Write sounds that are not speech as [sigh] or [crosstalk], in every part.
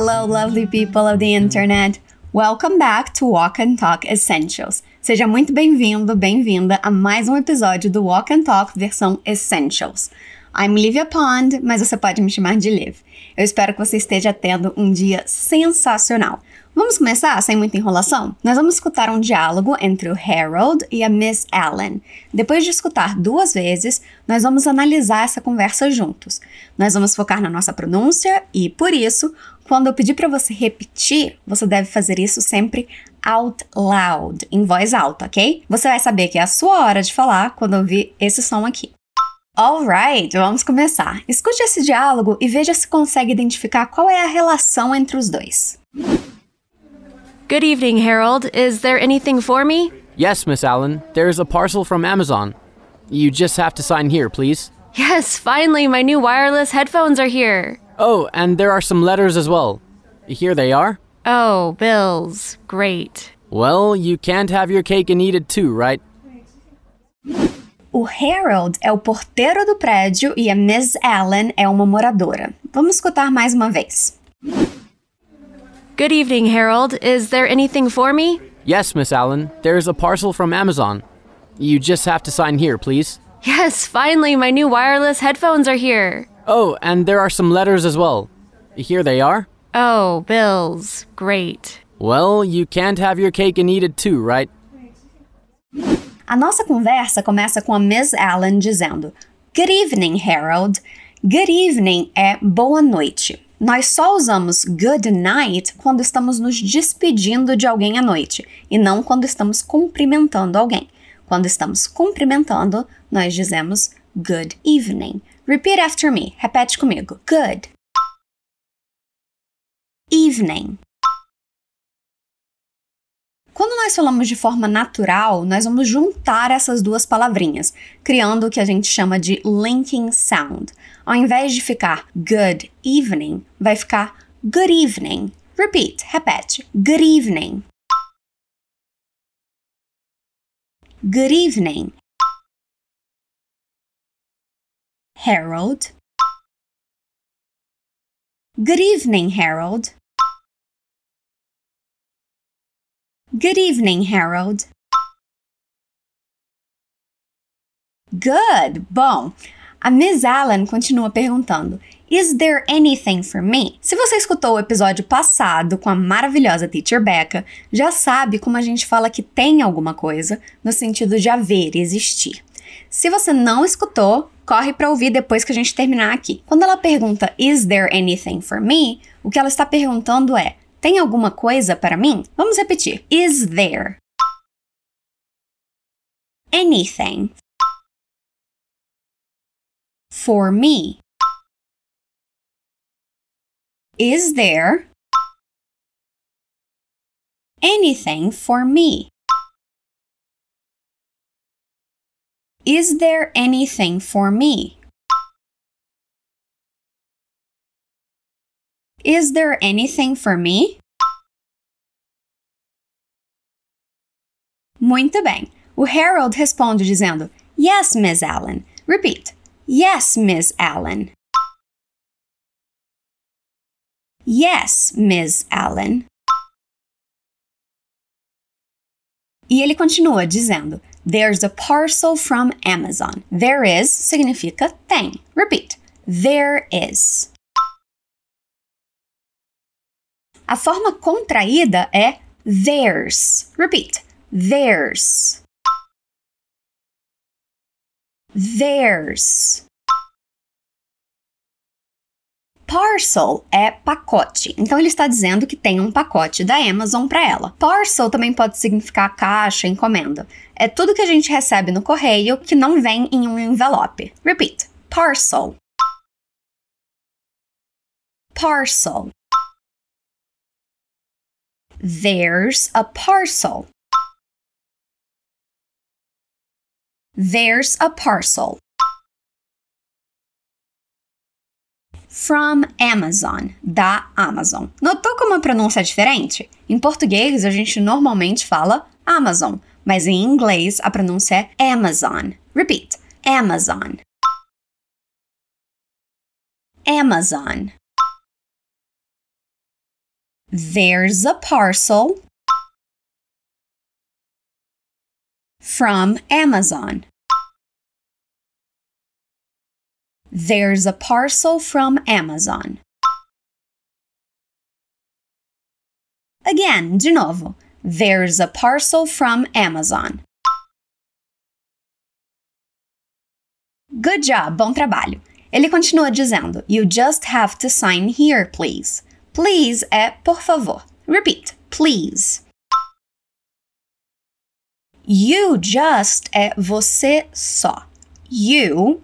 Hello, lovely people of the internet. Welcome back to Walk and Talk Essentials. Seja muito bem-vindo, bem-vinda a mais um episódio do Walk and Talk versão Essentials. I'm Livia Pond, mas você pode me chamar de Liv. Eu espero que você esteja tendo um dia sensacional. Vamos começar sem muita enrolação? Nós vamos escutar um diálogo entre o Harold e a Miss Allen. Depois de escutar duas vezes, nós vamos analisar essa conversa juntos. Nós vamos focar na nossa pronúncia e, por isso, quando eu pedir para você repetir, você deve fazer isso sempre out loud, em voz alta, ok? Você vai saber que é a sua hora de falar quando ouvir esse som aqui. Alright, vamos começar. Escute esse diálogo e veja se consegue identificar qual é a relação entre os dois. Good evening, Harold. Is there anything for me? Yes, Miss Allen. There's a parcel from Amazon. You just have to sign here, please. Yes, finally, my new wireless headphones are here. Oh, and there are some letters as well. Here they are. Oh, bills. Great. Well, you can't have your cake and eat it too, right? O Harold é o porteiro do prédio e a Miss Allen é uma moradora. Vamos escutar mais uma vez. Good evening, Harold. Is there anything for me? Yes, Miss Allen. There's a parcel from Amazon. You just have to sign here, please. Yes, finally, my new wireless headphones are here. Oh, and there are some letters as well. Here they are. Oh, bills. Great. Well, you can't have your cake and eat it too, right? A nossa conversa começa com a Miss Allen dizendo: Good evening, Harold. Good evening é boa noite. Nós só usamos good night quando estamos nos despedindo de alguém à noite e não quando estamos cumprimentando alguém. Quando estamos cumprimentando, nós dizemos good evening. Repeat after me. Repete comigo. Good evening. Nós falamos de forma natural, nós vamos juntar essas duas palavrinhas, criando o que a gente chama de linking sound. Ao invés de ficar good evening, vai ficar good evening. Repeat, repete. Good evening. Good evening. Harold. Good evening, Harold. Good evening, Harold. Good! Bom, a Miss Allen continua perguntando: Is there anything for me? Se você escutou o episódio passado com a maravilhosa Teacher Becca, já sabe como a gente fala que tem alguma coisa no sentido de haver, existir. Se você não escutou, corre para ouvir depois que a gente terminar aqui. Quando ela pergunta Is there anything for me? O que ela está perguntando é: tem alguma coisa para mim? Vamos repetir. Is there anything for me? Is there anything for me? Is there anything for me? Is there anything for me? Muito bem. O Harold responde dizendo: Yes, Miss Allen. Repeat. Yes, Miss Allen. Yes, Miss Allen. E ele continua dizendo: There's a parcel from Amazon. There is significa tem. Repeat. There is. A forma contraída é theirs. Repeat. Theirs. Theirs. Parcel é pacote. Então ele está dizendo que tem um pacote da Amazon para ela. Parcel também pode significar caixa, encomenda. É tudo que a gente recebe no correio que não vem em um envelope. Repeat. Parcel. Parcel. There's a parcel. There's a parcel. From Amazon, da Amazon. Notou como a pronúncia é diferente? Em português, a gente normalmente fala Amazon, mas em inglês a pronúncia é Amazon. Repeat: Amazon. Amazon. There's a parcel from Amazon. There's a parcel from Amazon. Again, de novo. There's a parcel from Amazon. Good job, bom trabalho. Ele continua dizendo: You just have to sign here, please. Please é por favor. Repeat, please. You just é você só. You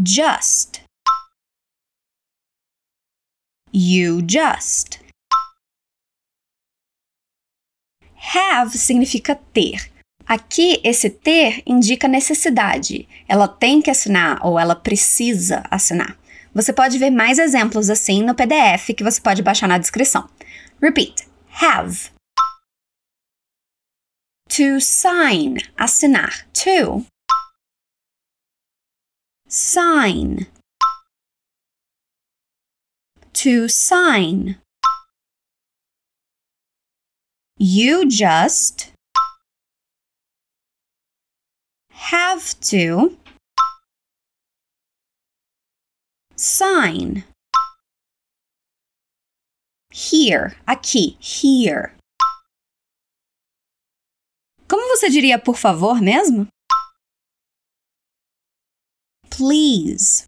just. You just. Have significa ter. Aqui, esse ter indica necessidade. Ela tem que assinar ou ela precisa assinar. Você pode ver mais exemplos assim no PDF que você pode baixar na descrição. Repeat. Have. To sign. Assinar. To. Sign. To sign. You just have to sign. Here, aqui, here. Como você diria por favor mesmo? Please.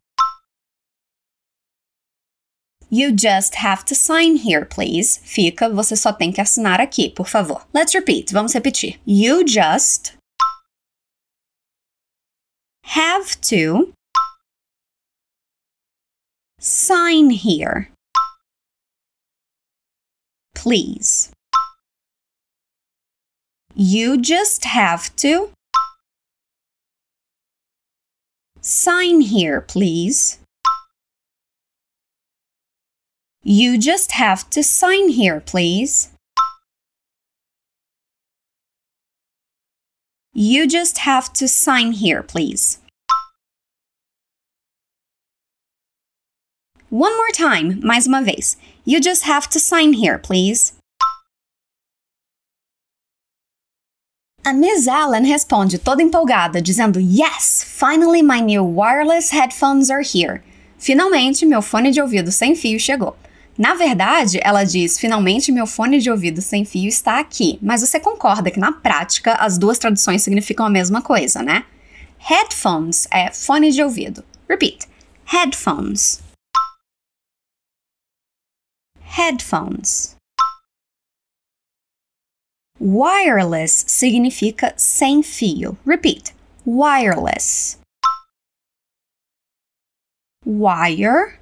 You just have to sign here, please. Fica, você só tem que assinar aqui, por favor. Let's repeat. Vamos repetir. You just have to sign here. Please. You just have to sign here, please. You just have to sign here, please. You just have to sign here, please. One more time, mais uma vez. You just have to sign here, please. A Miss Allen responde toda empolgada, dizendo: Yes, finally my new wireless headphones are here. Finalmente meu fone de ouvido sem fio chegou. Na verdade, ela diz: finalmente meu fone de ouvido sem fio está aqui, mas você concorda que na prática as duas traduções significam a mesma coisa, né? Headphones é fone de ouvido. Repeat: headphones. Headphones. Wireless significa sem fio. Repeat: wireless. Wire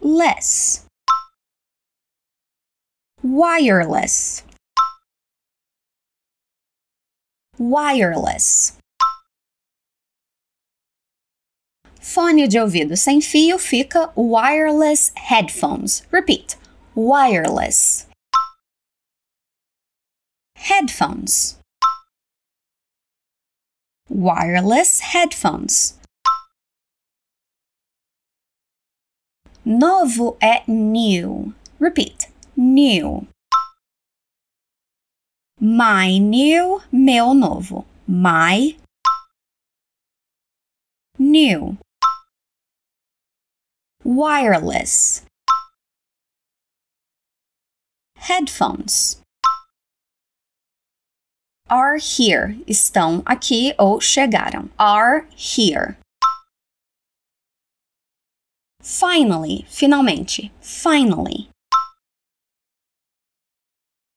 less wireless wireless Fone de ouvido sem fio fica wireless headphones. Repeat. Wireless. Headphones. Wireless headphones. Novo é new. Repeat. New. My new, meu novo. My new. Wireless. Headphones. Are here. Estão aqui ou chegaram. Are here. Finally, finalmente. Finally.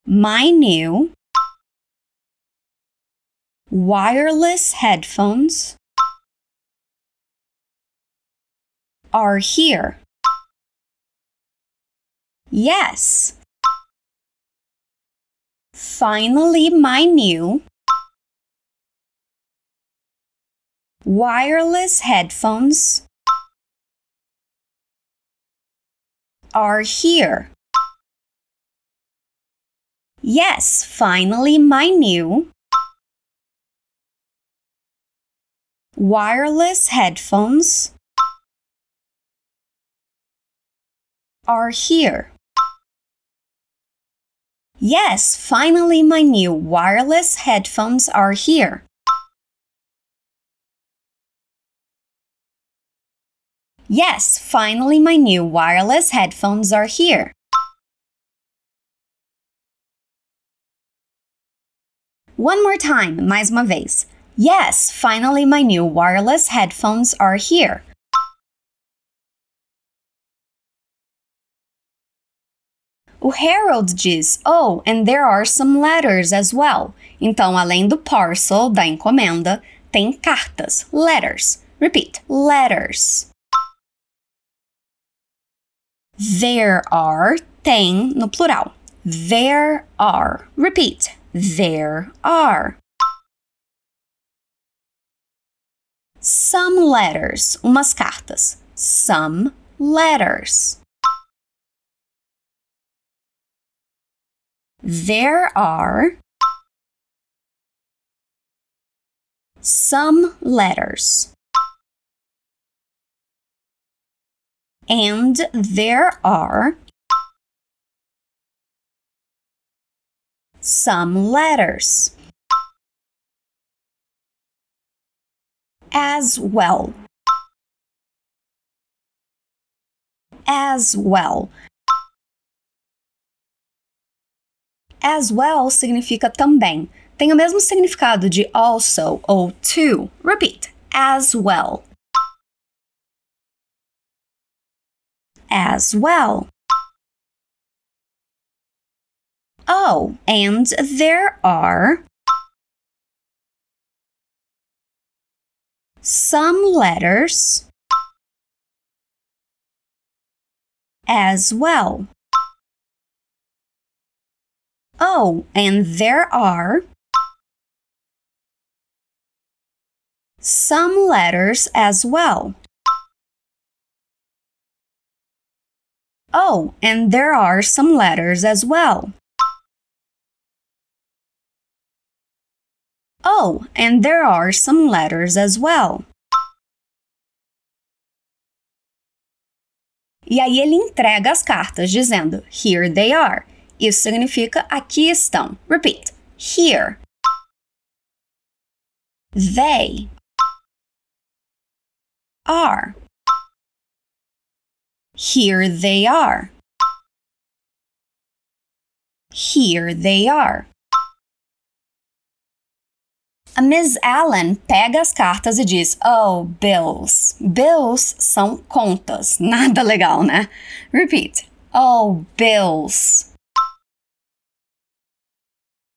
My new wireless headphones are here. Yes. Finally, my new wireless headphones are here. Yes, finally, my new wireless headphones are here. Yes, finally my new wireless headphones are here. Yes, finally my new wireless headphones are here. One more time, mais uma vez. Yes, finally my new wireless headphones are here. O Harold diz: Oh, and there are some letters as well. Então, além do parcel, da encomenda, tem cartas, letters. Repeat: letters. There are, tem no plural. There are. Repeat: there are. Some letters, umas cartas. Some letters. There are some letters. And there are some letters. As well. As well. As well significa também. Tem o mesmo significado de also ou to. Repeat. As well. As well. Oh, and there are some letters as well. Oh, and there are some letters as well. Oh, and there are some letters as well. Oh, and there are some letters as well. E aí ele entrega as cartas dizendo: Here they are. Isso significa aqui estão. Repeat. Here. They are. Here they are. Here they are. A Miss Allen pega as cartas e diz: Oh, bills. Bills são contas. [laughs] Nada legal, né? Repeat. Oh, bills.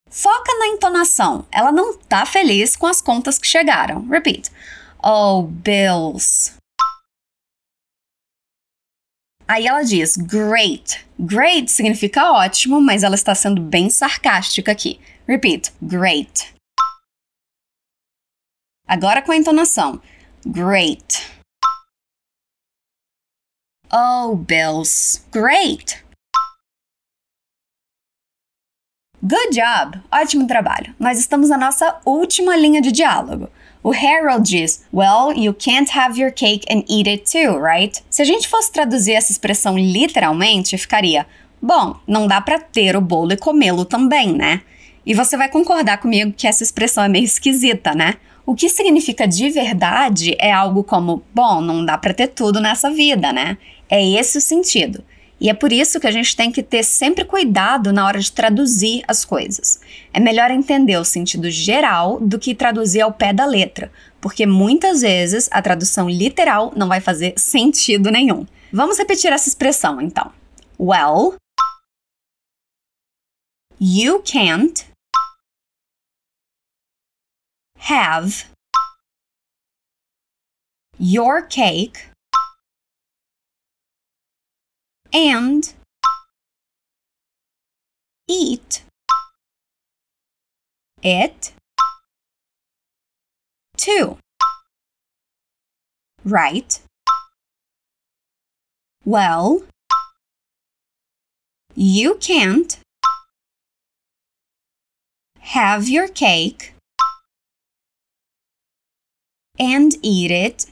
Foca na entonação. Ela não tá feliz com as contas que chegaram. Repeat. Oh, bills. Aí ela diz great. Great significa ótimo, mas ela está sendo bem sarcástica aqui. Repeat. Great. Agora com a entonação. Great. Oh, bills. Great. Good job! Ótimo trabalho! Nós estamos na nossa última linha de diálogo. O Harold diz: Well, you can't have your cake and eat it too, right? Se a gente fosse traduzir essa expressão literalmente, ficaria: Bom, não dá para ter o bolo e comê-lo também, né? E você vai concordar comigo que essa expressão é meio esquisita, né? O que significa de verdade é algo como: Bom, não dá para ter tudo nessa vida, né? É esse o sentido. E é por isso que a gente tem que ter sempre cuidado na hora de traduzir as coisas. É melhor entender o sentido geral do que traduzir ao pé da letra, porque muitas vezes a tradução literal não vai fazer sentido nenhum. Vamos repetir essa expressão então. Well, you can't have your cake and eat it too. Right? Well, you can't have your cake and eat it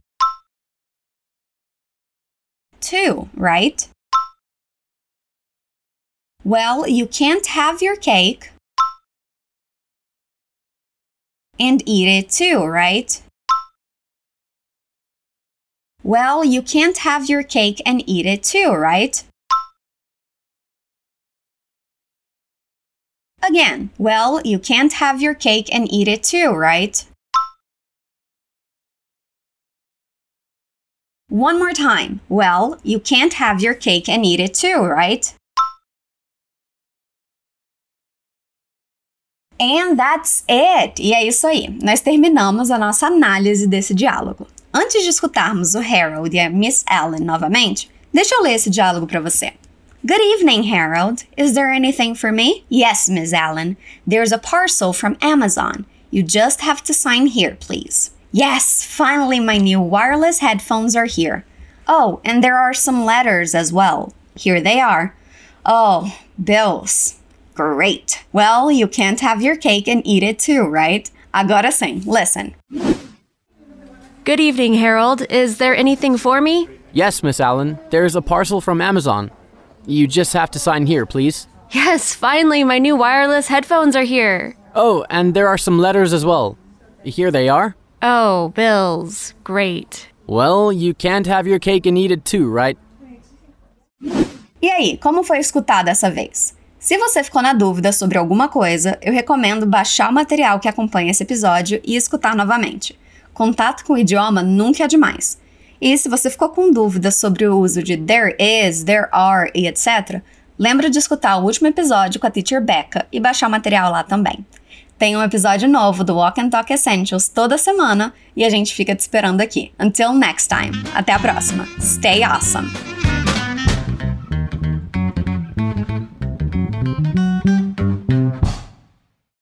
too, right? Well, you can't have your cake and eat it too, right? Well, you can't have your cake and eat it too, right? Again, well, you can't have your cake and eat it too, right? One more time. Well, you can't have your cake and eat it too, right? And that's it! E é isso aí. Nós terminamos a nossa análise desse diálogo. Antes de escutarmos o Harold e a Miss Ellen novamente, deixa eu ler esse diálogo para você. Good evening, Harold. Is there anything for me? Yes, Miss Allen. There's a parcel from Amazon. You just have to sign here, please. Yes, finally, my new wireless headphones are here. Oh, and there are some letters as well. Here they are. Oh, bills. Great. Well, you can't have your cake and eat it too, right? Agora sim, listen. Good evening, Harold. Is there anything for me? Yes, Miss Allen. There's a parcel from Amazon. You just have to sign here, please. Yes, finally, my new wireless headphones are here. Oh, and there are some letters as well. Here they are. Oh, bills. Great. Well, you can't have your cake and eat it too, right? E aí, como foi escutar dessa vez? Se você ficou na dúvida sobre alguma coisa, eu recomendo baixar o material que acompanha esse episódio e escutar novamente. Contato com o idioma nunca é demais. E se você ficou com dúvidas sobre o uso de there is, there are e etc., lembra de escutar o último episódio com a teacher Becca e baixar o material lá também. Tem um episódio novo do Walk and Talk Essentials toda semana e a gente fica te esperando aqui. Until next time. Até a próxima. Stay awesome!